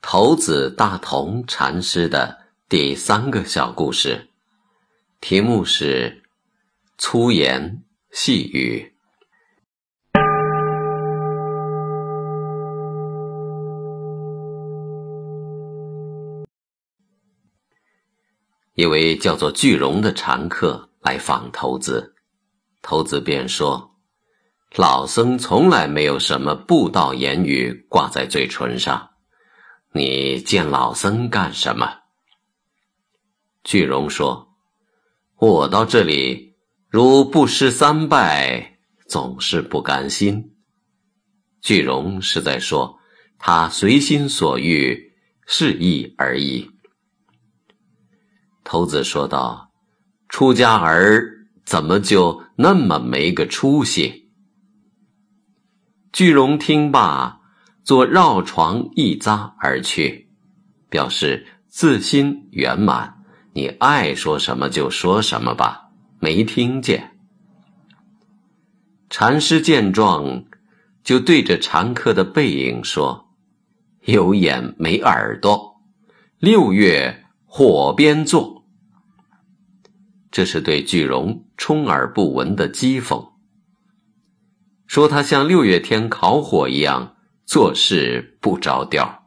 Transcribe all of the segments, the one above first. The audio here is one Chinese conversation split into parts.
头子大同禅师的第三个小故事，题目是粗言细语。一位叫做巨荣的禅客来访头子，头子便说：“老僧从来没有什么不道言语挂在嘴唇上，你见老僧干什么？”巨荣说：“我到这里，如不施三拜，总是不甘心。”巨荣是在说他随心所欲，是意而已。头子说道：“出家儿怎么就那么没个出息？”巨荣听罢，做绕床一匝而去，表示自心圆满。你爱说什么就说什么吧，没听见。禅师见状，就对着禅客的背影说：“有眼没耳朵，六月火边坐。”这是对巨荣充耳不闻的讥讽，说他像六月天烤火一样做事不着调。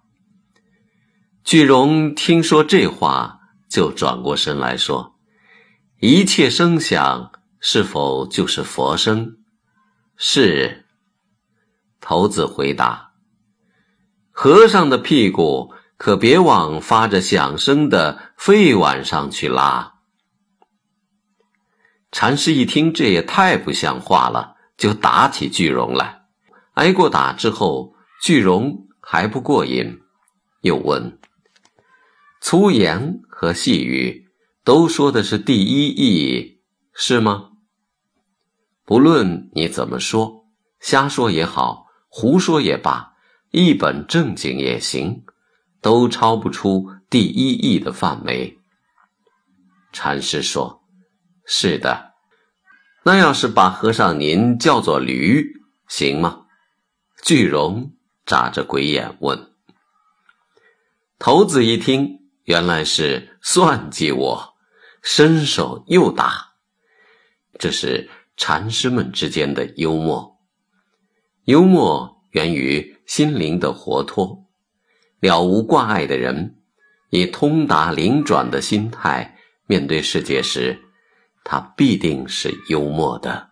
巨荣听说这话，就转过身来说：“一切声响是否就是佛声？”是。头子回答：“和尚的屁股可别往发着响声的肺碗上去拉。”禅师一听，这也太不像话了，就打起巨荣来。挨过打之后，巨荣还不过瘾，又问：“粗言和细语，都说的是第一义，是吗？不论你怎么说，瞎说也好，胡说也罢，一本正经也行，都超不出第一义的范围。”禅师说。是的，那要是把和尚您叫做驴，行吗？巨荣眨着鬼眼问。头子一听，原来是算计我，伸手又打。这是禅师们之间的幽默，幽默源于心灵的活脱，了无挂碍的人，以通达灵转的心态面对世界时。他必定是幽默的。